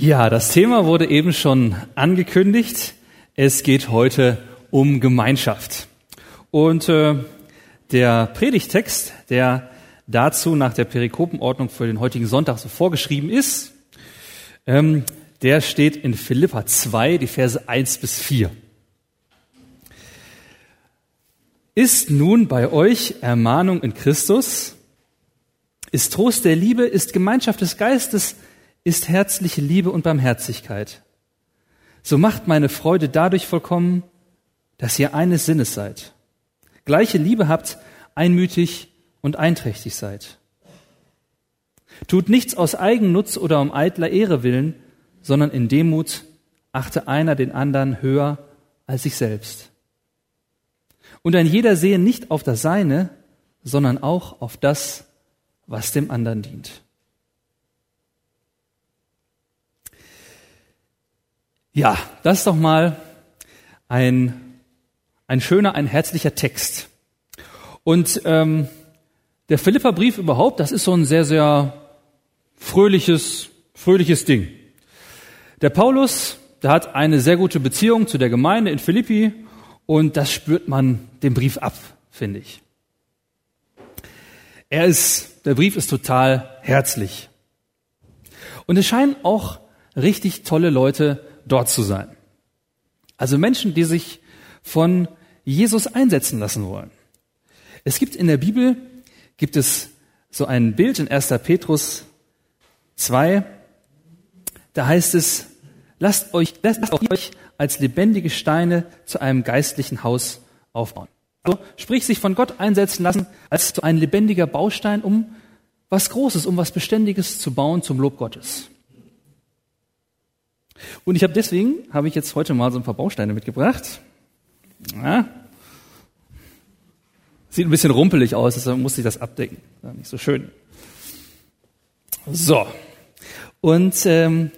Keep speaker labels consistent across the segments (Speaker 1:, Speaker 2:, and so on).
Speaker 1: Ja, das Thema wurde eben schon angekündigt. Es geht heute um Gemeinschaft. Und äh, der Predigtext, der dazu nach der Perikopenordnung für den heutigen Sonntag so vorgeschrieben ist, ähm, der steht in Philippa 2, die Verse 1 bis 4. Ist nun bei euch Ermahnung in Christus? Ist Trost der Liebe? Ist Gemeinschaft des Geistes? Ist herzliche Liebe und Barmherzigkeit. So macht meine Freude dadurch vollkommen, dass ihr eines Sinnes seid. Gleiche Liebe habt, einmütig und einträchtig seid. Tut nichts aus Eigennutz oder um eitler Ehre willen, sondern in Demut achte einer den anderen höher als sich selbst. Und ein jeder sehe nicht auf das Seine, sondern auch auf das, was dem anderen dient. Ja, das ist doch mal ein, ein schöner, ein herzlicher Text. Und ähm, der Philipperbrief überhaupt, das ist so ein sehr, sehr fröhliches, fröhliches Ding. Der Paulus, der hat eine sehr gute Beziehung zu der Gemeinde in Philippi und das spürt man dem Brief ab, finde ich. Er ist, der Brief ist total herzlich. Und es scheinen auch richtig tolle Leute dort zu sein. Also Menschen, die sich von Jesus einsetzen lassen wollen. Es gibt in der Bibel, gibt es so ein Bild in 1. Petrus 2, da heißt es, lasst euch, lasst euch als lebendige Steine zu einem geistlichen Haus aufbauen. Also, sprich, sich von Gott einsetzen lassen als zu ein lebendiger Baustein, um was Großes, um was Beständiges zu bauen zum Lob Gottes. Und ich habe deswegen, habe ich jetzt heute mal so ein paar Bausteine mitgebracht. Ja. Sieht ein bisschen rumpelig aus, deshalb muss ich das abdecken. Ja, nicht so schön. So. Und, ähm,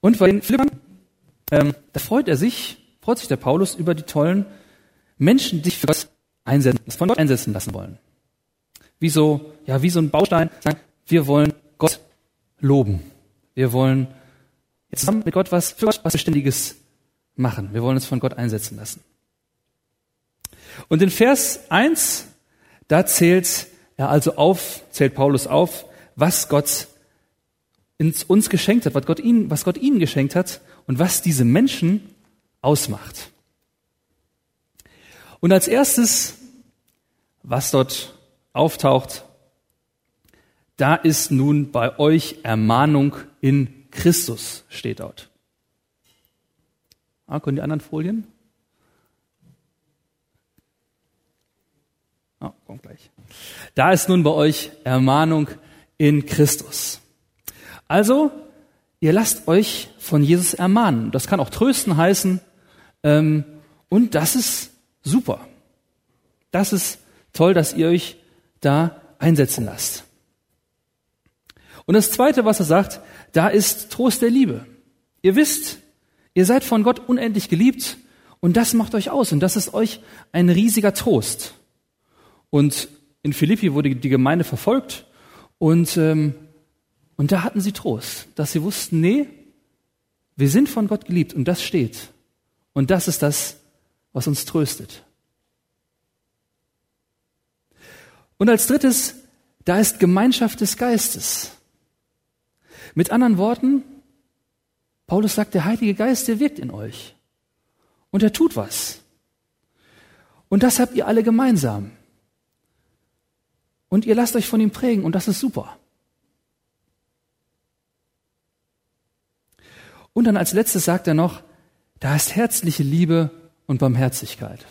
Speaker 1: und bei den Philippern, ähm, da freut er sich, freut sich der Paulus über die tollen Menschen, die sich für Gott einsetzen, von Gott einsetzen lassen wollen. Wie so, ja, wie so ein Baustein, sagen, wir wollen Gott loben. Wir wollen zusammen mit Gott was für Gott was Beständiges machen. Wir wollen uns von Gott einsetzen lassen. Und in Vers 1, da zählt er also auf, zählt Paulus auf, was Gott uns geschenkt hat, was Gott ihnen, was Gott ihnen geschenkt hat und was diese Menschen ausmacht. Und als erstes, was dort auftaucht, da ist nun bei euch Ermahnung in Christus, steht dort. Ah, können die anderen Folien? Ah, kommt gleich. Da ist nun bei euch Ermahnung in Christus. Also, ihr lasst euch von Jesus ermahnen. Das kann auch trösten heißen. Ähm, und das ist super. Das ist toll, dass ihr euch da einsetzen lasst. Und das Zweite, was er sagt, da ist Trost der Liebe. Ihr wisst, ihr seid von Gott unendlich geliebt und das macht euch aus und das ist euch ein riesiger Trost. Und in Philippi wurde die Gemeinde verfolgt und, ähm, und da hatten sie Trost, dass sie wussten, nee, wir sind von Gott geliebt und das steht. Und das ist das, was uns tröstet. Und als drittes, da ist Gemeinschaft des Geistes. Mit anderen Worten, Paulus sagt, der Heilige Geist, der wirkt in euch. Und er tut was. Und das habt ihr alle gemeinsam. Und ihr lasst euch von ihm prägen und das ist super. Und dann als letztes sagt er noch, da ist herzliche Liebe und Barmherzigkeit.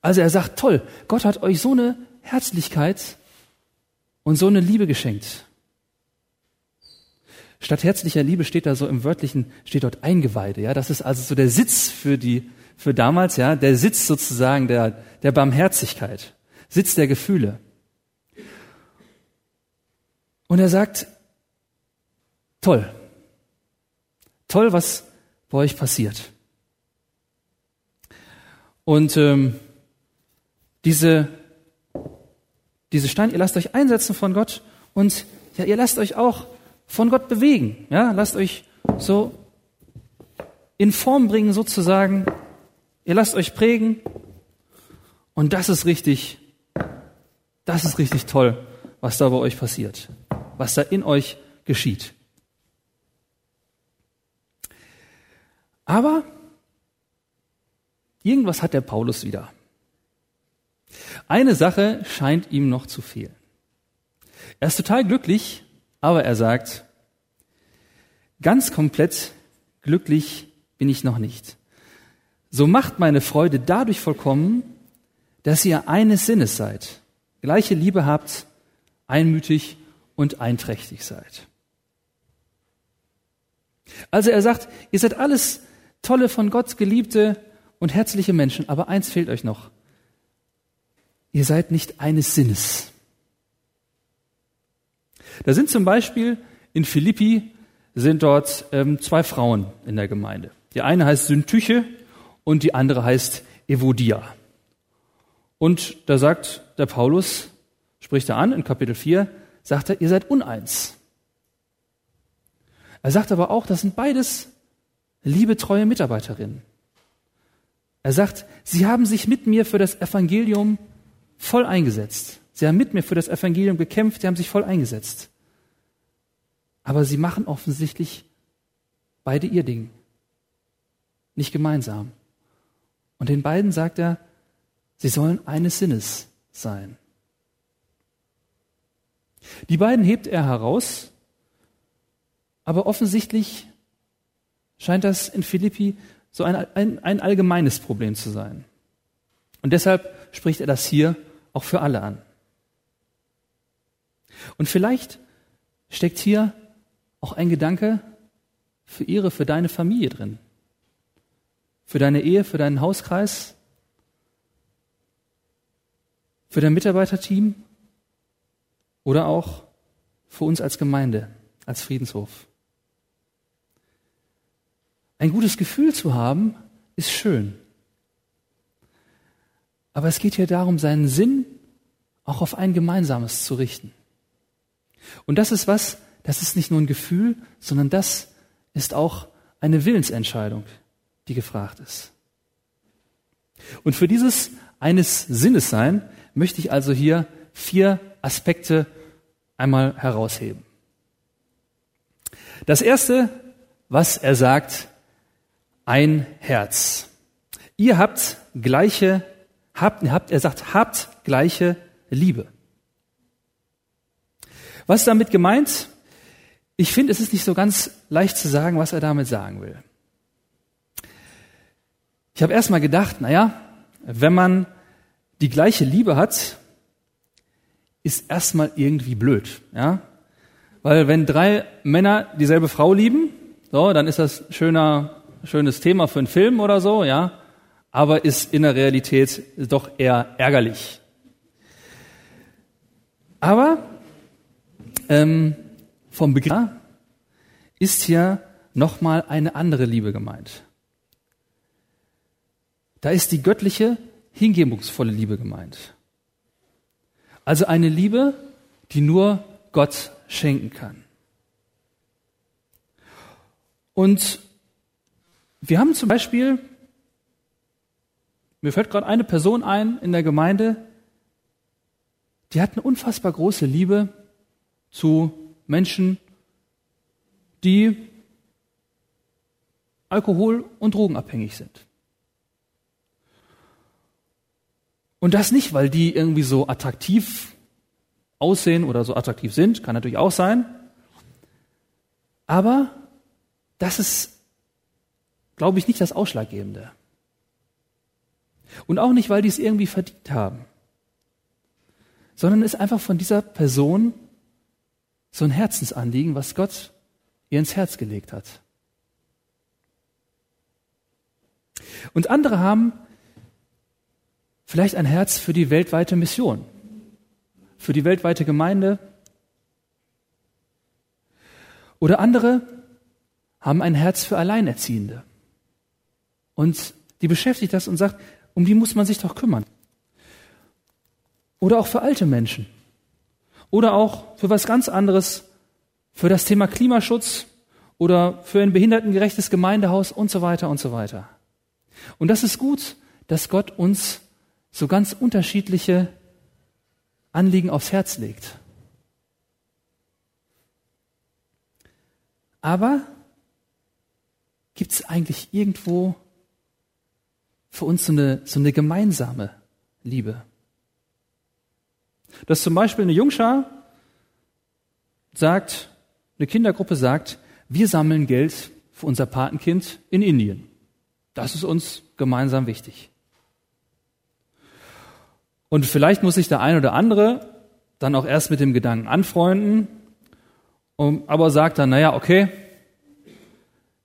Speaker 1: Also er sagt, toll, Gott hat euch so eine Herzlichkeit und so eine Liebe geschenkt. Statt herzlicher Liebe steht da so im wörtlichen, steht dort Eingeweide, ja. Das ist also so der Sitz für die, für damals, ja, der Sitz sozusagen der, der Barmherzigkeit, Sitz der Gefühle. Und er sagt, toll, toll, was bei euch passiert. Und ähm, diese, diese Steine, ihr lasst euch einsetzen von Gott und ja, ihr lasst euch auch von Gott bewegen. Ja, lasst euch so in Form bringen sozusagen. Ihr lasst euch prägen. Und das ist richtig, das ist richtig toll, was da bei euch passiert, was da in euch geschieht. Aber irgendwas hat der Paulus wieder. Eine Sache scheint ihm noch zu fehlen. Er ist total glücklich, aber er sagt, ganz komplett glücklich bin ich noch nicht. So macht meine Freude dadurch vollkommen, dass ihr eines Sinnes seid, gleiche Liebe habt, einmütig und einträchtig seid. Also er sagt, ihr seid alles tolle, von Gott geliebte und herzliche Menschen, aber eins fehlt euch noch. Ihr seid nicht eines Sinnes. Da sind zum Beispiel in Philippi sind dort ähm, zwei Frauen in der Gemeinde. Die eine heißt Syntyche und die andere heißt Evodia. Und da sagt der Paulus, spricht er an in Kapitel 4, sagt er, ihr seid uneins. Er sagt aber auch, das sind beides liebe, treue Mitarbeiterinnen. Er sagt, sie haben sich mit mir für das Evangelium voll eingesetzt. Sie haben mit mir für das Evangelium gekämpft, sie haben sich voll eingesetzt. Aber sie machen offensichtlich beide ihr Ding. Nicht gemeinsam. Und den beiden sagt er, sie sollen eines Sinnes sein. Die beiden hebt er heraus, aber offensichtlich scheint das in Philippi so ein, ein, ein allgemeines Problem zu sein. Und deshalb spricht er das hier auch für alle an. Und vielleicht steckt hier auch ein Gedanke für ihre, für deine Familie drin. Für deine Ehe, für deinen Hauskreis, für dein Mitarbeiterteam oder auch für uns als Gemeinde, als Friedenshof. Ein gutes Gefühl zu haben, ist schön. Aber es geht hier darum, seinen Sinn auch auf ein Gemeinsames zu richten. Und das ist was, das ist nicht nur ein Gefühl, sondern das ist auch eine Willensentscheidung, die gefragt ist. Und für dieses eines Sinnes sein möchte ich also hier vier Aspekte einmal herausheben. Das erste, was er sagt, ein Herz. Ihr habt gleiche, habt, habt, er sagt, habt gleiche Liebe. Was ist damit gemeint? Ich finde, es ist nicht so ganz leicht zu sagen, was er damit sagen will. Ich habe erst mal gedacht, naja, wenn man die gleiche Liebe hat, ist erstmal irgendwie blöd, ja? Weil wenn drei Männer dieselbe Frau lieben, so, dann ist das schöner, schönes Thema für einen Film oder so, ja? Aber ist in der Realität doch eher ärgerlich. Aber ähm, vom Begriff ist hier nochmal eine andere Liebe gemeint. Da ist die göttliche, hingebungsvolle Liebe gemeint. Also eine Liebe, die nur Gott schenken kann. Und wir haben zum Beispiel, mir fällt gerade eine Person ein in der Gemeinde, die hat eine unfassbar große Liebe zu Menschen, die alkohol- und drogenabhängig sind. Und das nicht, weil die irgendwie so attraktiv aussehen oder so attraktiv sind, kann natürlich auch sein. Aber das ist, glaube ich, nicht das Ausschlaggebende. Und auch nicht, weil die es irgendwie verdient haben, sondern ist einfach von dieser Person so ein Herzensanliegen, was Gott ihr ins Herz gelegt hat. Und andere haben vielleicht ein Herz für die weltweite Mission, für die weltweite Gemeinde. Oder andere haben ein Herz für Alleinerziehende. Und die beschäftigt das und sagt, um die muss man sich doch kümmern. Oder auch für alte Menschen. Oder auch für was ganz anderes, für das Thema Klimaschutz oder für ein behindertengerechtes Gemeindehaus und so weiter und so weiter. Und das ist gut, dass Gott uns so ganz unterschiedliche Anliegen aufs Herz legt. Aber gibt es eigentlich irgendwo für uns so eine, so eine gemeinsame Liebe? Dass zum Beispiel eine Jungschar sagt, eine Kindergruppe sagt, wir sammeln Geld für unser Patenkind in Indien. Das ist uns gemeinsam wichtig. Und vielleicht muss sich der ein oder andere dann auch erst mit dem Gedanken anfreunden, aber sagt dann, naja, okay,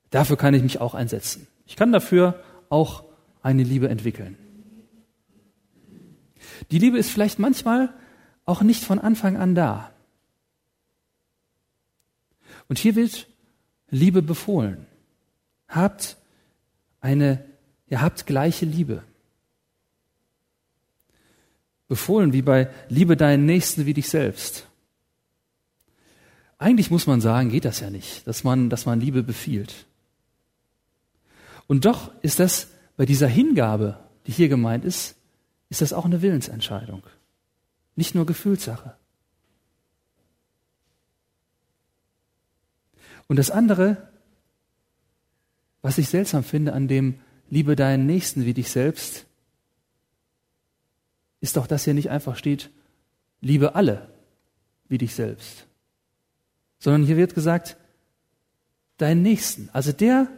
Speaker 1: dafür kann ich mich auch einsetzen. Ich kann dafür auch eine Liebe entwickeln. Die Liebe ist vielleicht manchmal auch nicht von Anfang an da. Und hier wird Liebe befohlen. Habt eine, ihr habt gleiche Liebe. Befohlen wie bei Liebe deinen Nächsten wie dich selbst. Eigentlich muss man sagen, geht das ja nicht, dass man, dass man Liebe befiehlt. Und doch ist das bei dieser Hingabe, die hier gemeint ist, ist das auch eine Willensentscheidung. Nicht nur Gefühlssache. Und das andere, was ich seltsam finde an dem Liebe deinen Nächsten wie dich selbst, ist doch, dass hier nicht einfach steht, liebe alle wie dich selbst, sondern hier wird gesagt, deinen Nächsten, also der,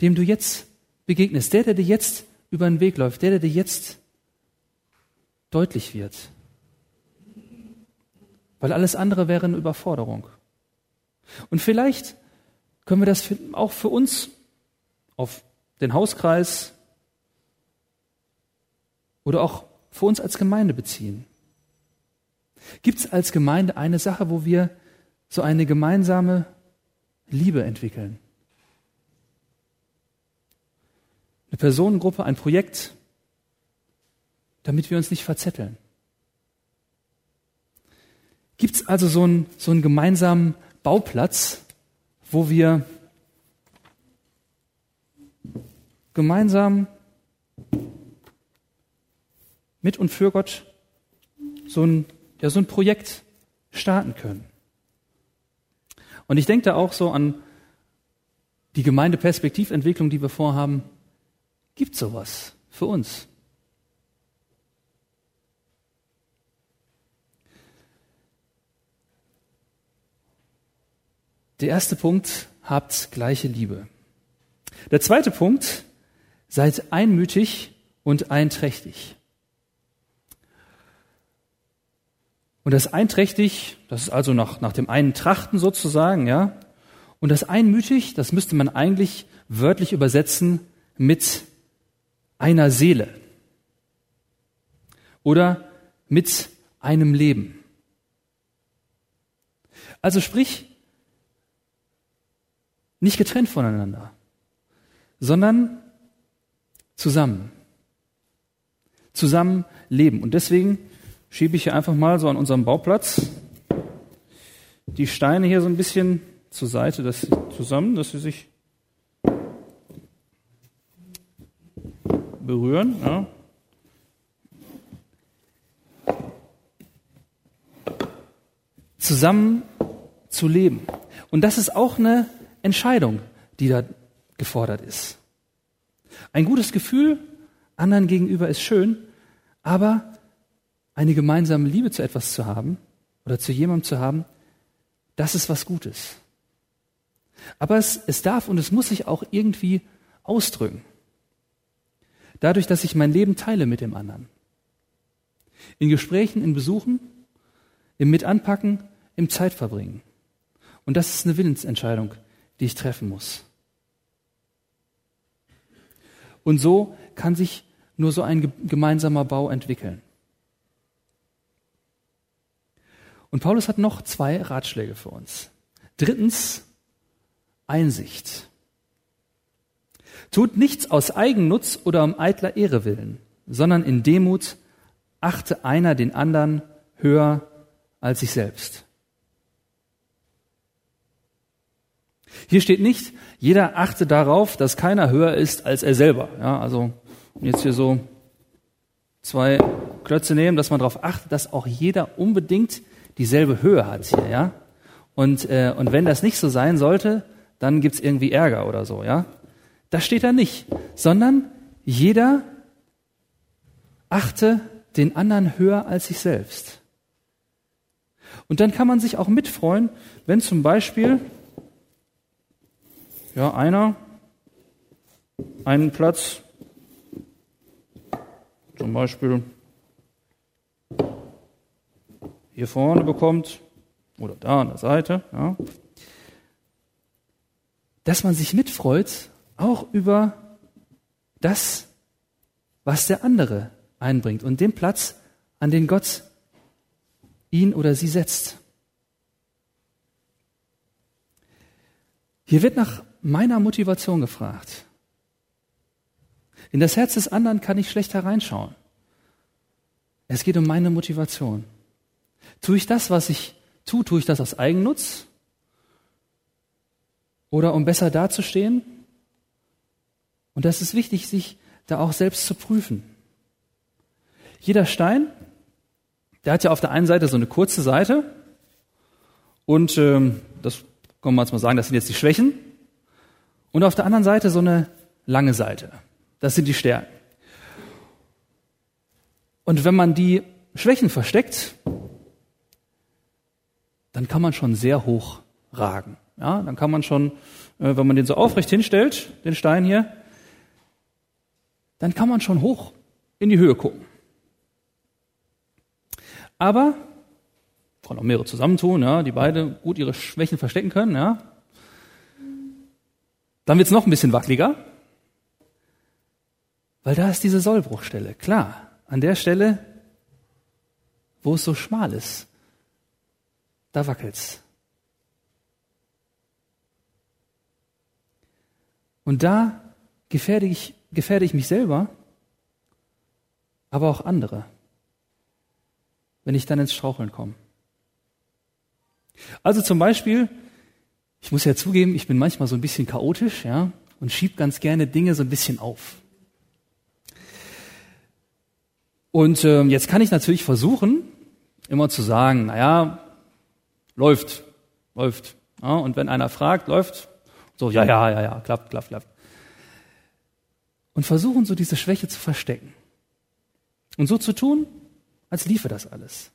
Speaker 1: dem du jetzt begegnest, der, der dir jetzt über den Weg läuft, der, der dir jetzt deutlich wird. Weil alles andere wäre eine Überforderung. Und vielleicht können wir das auch für uns auf den Hauskreis oder auch für uns als Gemeinde beziehen. Gibt es als Gemeinde eine Sache, wo wir so eine gemeinsame Liebe entwickeln? Eine Personengruppe, ein Projekt, damit wir uns nicht verzetteln. Gibt es also so einen, so einen gemeinsamen Bauplatz, wo wir gemeinsam mit und für Gott so ein, ja, so ein Projekt starten können. Und ich denke da auch so an die Gemeindeperspektiventwicklung, die wir vorhaben. Gibt sowas für uns? Der erste Punkt, habt gleiche Liebe. Der zweite Punkt, seid einmütig und einträchtig. Und das einträchtig, das ist also nach, nach dem einen Trachten sozusagen, ja. Und das einmütig, das müsste man eigentlich wörtlich übersetzen mit einer Seele. Oder mit einem Leben. Also sprich, nicht getrennt voneinander, sondern zusammen. Zusammen leben. Und deswegen schiebe ich hier einfach mal so an unserem Bauplatz die Steine hier so ein bisschen zur Seite dass sie zusammen, dass sie sich berühren. Ja. Zusammen zu leben. Und das ist auch eine Entscheidung, die da gefordert ist. Ein gutes Gefühl anderen gegenüber ist schön, aber eine gemeinsame Liebe zu etwas zu haben oder zu jemandem zu haben, das ist was Gutes. Aber es, es darf und es muss sich auch irgendwie ausdrücken. Dadurch, dass ich mein Leben teile mit dem anderen. In Gesprächen, in Besuchen, im Mitanpacken, im Zeitverbringen. Und das ist eine Willensentscheidung, die ich treffen muss. Und so kann sich nur so ein gemeinsamer Bau entwickeln. Und Paulus hat noch zwei Ratschläge für uns. Drittens, Einsicht. Tut nichts aus Eigennutz oder um eitler Ehre willen, sondern in Demut achte einer den anderen höher als sich selbst. Hier steht nicht, jeder achte darauf, dass keiner höher ist als er selber. Ja, also jetzt hier so zwei Klötze nehmen, dass man darauf achtet, dass auch jeder unbedingt dieselbe Höhe hat hier, ja. Und, äh, und wenn das nicht so sein sollte, dann gibt's irgendwie Ärger oder so, ja. Das steht da nicht, sondern jeder achte den anderen höher als sich selbst. Und dann kann man sich auch mitfreuen, wenn zum Beispiel ja, einer. Einen Platz. Zum Beispiel hier vorne bekommt oder da an der Seite, ja, dass man sich mitfreut, auch über das, was der andere einbringt und den Platz, an den Gott ihn oder sie setzt. Hier wird nach meiner Motivation gefragt. In das Herz des anderen kann ich schlecht hereinschauen. Es geht um meine Motivation. Tue ich das, was ich tue, tue ich das aus Eigennutz? Oder um besser dazustehen? Und das ist wichtig, sich da auch selbst zu prüfen. Jeder Stein, der hat ja auf der einen Seite so eine kurze Seite und ähm, das kann man jetzt mal sagen, das sind jetzt die Schwächen. Und auf der anderen Seite so eine lange Seite. Das sind die Stärken. Und wenn man die Schwächen versteckt, dann kann man schon sehr hoch ragen. Ja, dann kann man schon, äh, wenn man den so aufrecht hinstellt, den Stein hier, dann kann man schon hoch in die Höhe gucken. Aber kann auch mehrere zusammentun, ja, die beide gut ihre Schwächen verstecken können, ja. Dann wird's noch ein bisschen wackeliger, weil da ist diese Sollbruchstelle. Klar, an der Stelle, wo es so schmal ist, da wackelt's. Und da gefährde ich, gefährde ich mich selber, aber auch andere, wenn ich dann ins Straucheln komme. Also zum Beispiel, ich muss ja zugeben, ich bin manchmal so ein bisschen chaotisch, ja, und schieb ganz gerne Dinge so ein bisschen auf. Und ähm, jetzt kann ich natürlich versuchen, immer zu sagen, naja, läuft, läuft. Ja, und wenn einer fragt, läuft, so, ja, ja, ja, ja, klappt, klappt, klappt. Und versuchen so diese Schwäche zu verstecken. Und so zu tun, als liefe das alles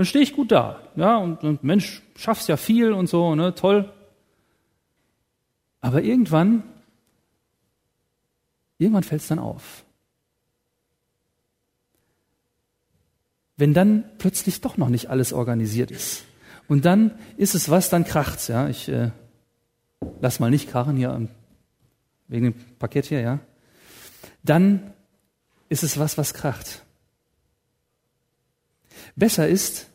Speaker 1: dann stehe ich gut da. Ja, und, und Mensch, schaffst ja viel und so, ne, toll. Aber irgendwann, irgendwann fällt es dann auf. Wenn dann plötzlich doch noch nicht alles organisiert ist. Und dann ist es was, dann kracht's, ja. Ich äh, lass mal nicht krachen hier wegen dem Paket hier, ja. Dann ist es was, was kracht. Besser ist,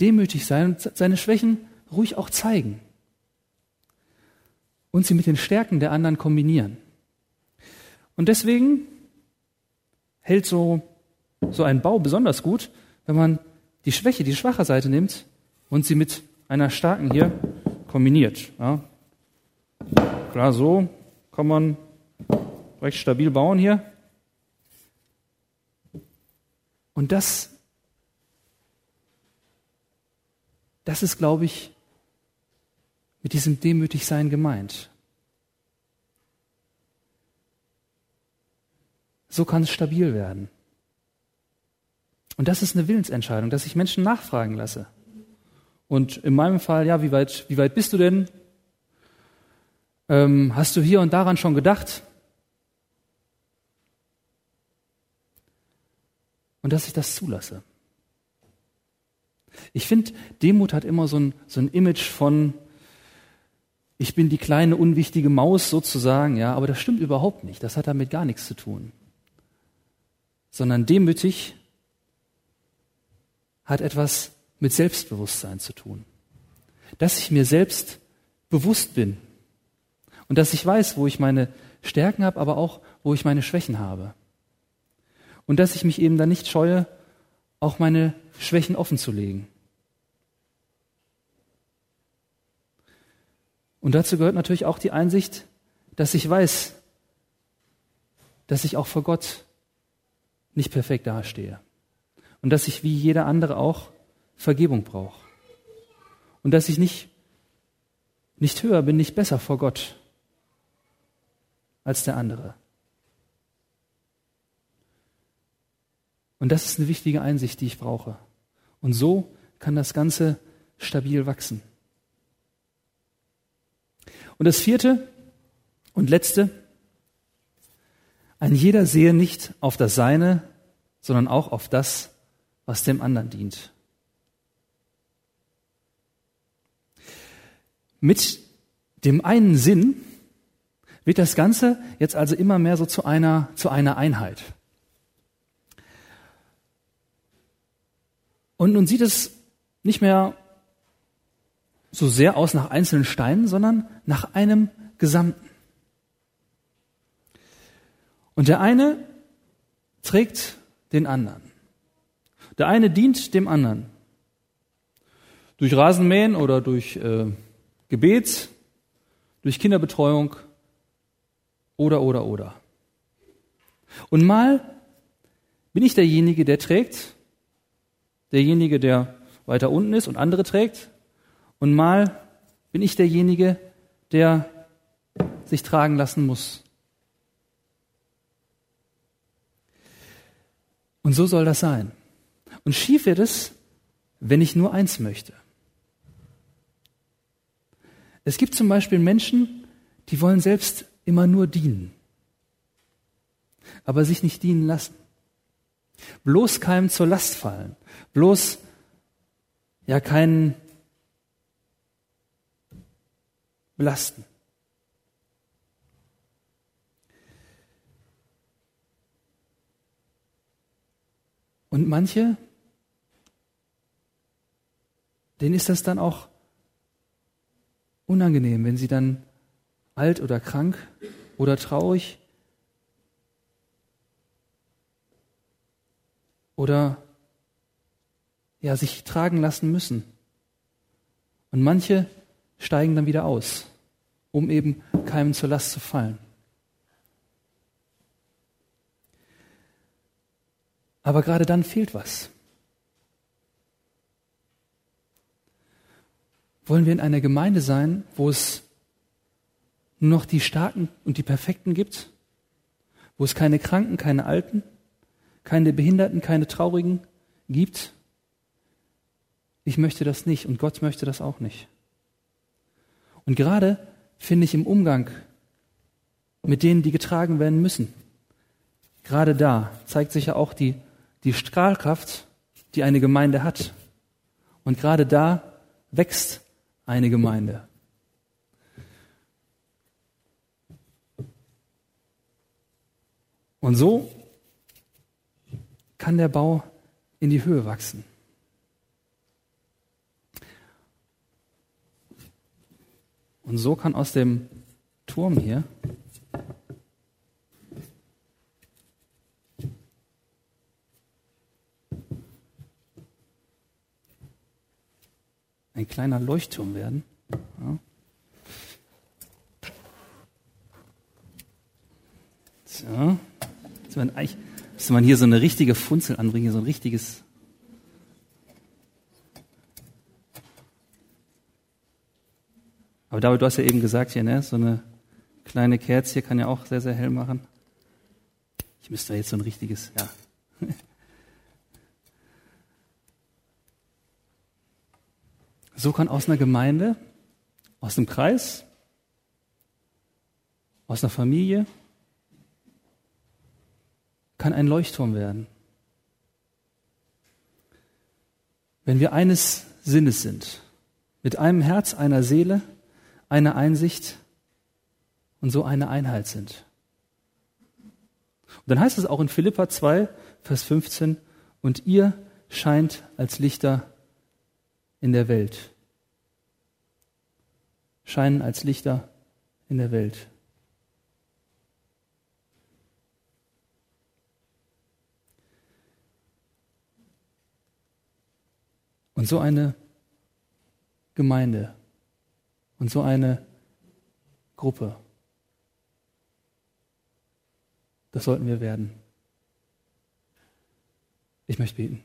Speaker 1: demütig sein und seine Schwächen ruhig auch zeigen und sie mit den Stärken der anderen kombinieren. Und deswegen hält so, so ein Bau besonders gut, wenn man die Schwäche, die schwache Seite nimmt und sie mit einer starken hier kombiniert. Ja. Klar, so kann man recht stabil bauen hier. Und das Das ist, glaube ich, mit diesem Demütigsein gemeint. So kann es stabil werden. Und das ist eine Willensentscheidung, dass ich Menschen nachfragen lasse. Und in meinem Fall, ja, wie weit, wie weit bist du denn? Ähm, hast du hier und daran schon gedacht? Und dass ich das zulasse. Ich finde, Demut hat immer so ein, so ein Image von, ich bin die kleine unwichtige Maus sozusagen, ja, aber das stimmt überhaupt nicht. Das hat damit gar nichts zu tun. Sondern demütig hat etwas mit Selbstbewusstsein zu tun. Dass ich mir selbst bewusst bin und dass ich weiß, wo ich meine Stärken habe, aber auch, wo ich meine Schwächen habe. Und dass ich mich eben dann nicht scheue, auch meine Schwächen offen zu legen. Und dazu gehört natürlich auch die Einsicht, dass ich weiß, dass ich auch vor Gott nicht perfekt dastehe. Und dass ich wie jeder andere auch Vergebung brauche. Und dass ich nicht, nicht höher bin, nicht besser vor Gott als der andere. Und das ist eine wichtige Einsicht, die ich brauche. Und so kann das Ganze stabil wachsen. Und das vierte und letzte, ein jeder sehe nicht auf das Seine, sondern auch auf das, was dem anderen dient. Mit dem einen Sinn wird das Ganze jetzt also immer mehr so zu einer, zu einer Einheit. Und nun sieht es nicht mehr so sehr aus nach einzelnen Steinen, sondern nach einem Gesamten. Und der eine trägt den anderen. Der eine dient dem anderen. Durch Rasenmähen oder durch äh, Gebet, durch Kinderbetreuung oder, oder, oder. Und mal bin ich derjenige, der trägt, derjenige, der weiter unten ist und andere trägt. Und mal bin ich derjenige, der sich tragen lassen muss. Und so soll das sein. Und schief wird es, wenn ich nur eins möchte. Es gibt zum Beispiel Menschen, die wollen selbst immer nur dienen, aber sich nicht dienen lassen. Bloß keinem zur Last fallen, bloß ja keinen belasten. Und manche, denen ist das dann auch unangenehm, wenn sie dann alt oder krank oder traurig oder ja sich tragen lassen müssen. Und manche steigen dann wieder aus, um eben keinem zur Last zu fallen. Aber gerade dann fehlt was. Wollen wir in einer Gemeinde sein, wo es nur noch die Starken und die Perfekten gibt? Wo es keine Kranken, keine Alten, keine Behinderten, keine Traurigen gibt? Ich möchte das nicht und Gott möchte das auch nicht. Und gerade finde ich im Umgang mit denen, die getragen werden müssen, gerade da zeigt sich ja auch die, die Strahlkraft, die eine Gemeinde hat. Und gerade da wächst eine Gemeinde. Und so kann der Bau in die Höhe wachsen. Und so kann aus dem Turm hier ein kleiner Leuchtturm werden. Ja. So. Müsste man, eigentlich, müsste man hier so eine richtige Funzel anbringen, so ein richtiges. Aber David, du hast ja eben gesagt hier, ne, so eine kleine Kerze hier kann ja auch sehr, sehr hell machen. Ich müsste jetzt so ein richtiges, ja. So kann aus einer Gemeinde, aus einem Kreis, aus einer Familie, kann ein Leuchtturm werden. Wenn wir eines Sinnes sind, mit einem Herz, einer Seele, einer Einsicht und so eine Einheit sind. Und dann heißt es auch in Philippa 2, Vers 15, und ihr scheint als Lichter in der Welt. Scheinen als Lichter in der Welt. Und so eine Gemeinde und so eine Gruppe. Das sollten wir werden. Ich möchte beten.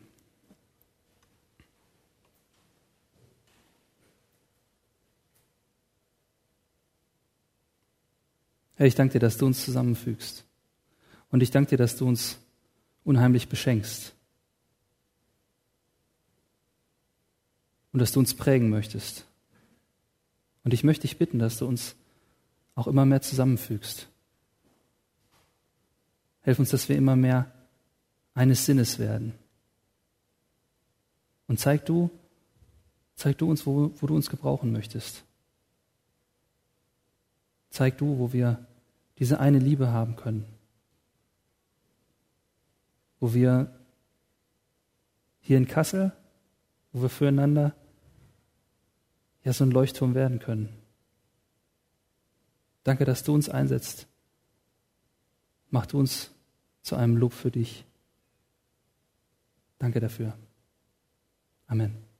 Speaker 1: Herr, ich danke dir, dass du uns zusammenfügst. Und ich danke dir, dass du uns unheimlich beschenkst. Und dass du uns prägen möchtest. Und ich möchte dich bitten, dass du uns auch immer mehr zusammenfügst. Helf uns, dass wir immer mehr eines Sinnes werden. Und zeig du, zeig du uns, wo, wo du uns gebrauchen möchtest. Zeig du, wo wir diese eine Liebe haben können. Wo wir hier in Kassel, wo wir füreinander ja so ein Leuchtturm werden können. Danke, dass du uns einsetzt. Mach du uns zu einem Lob für dich. Danke dafür. Amen.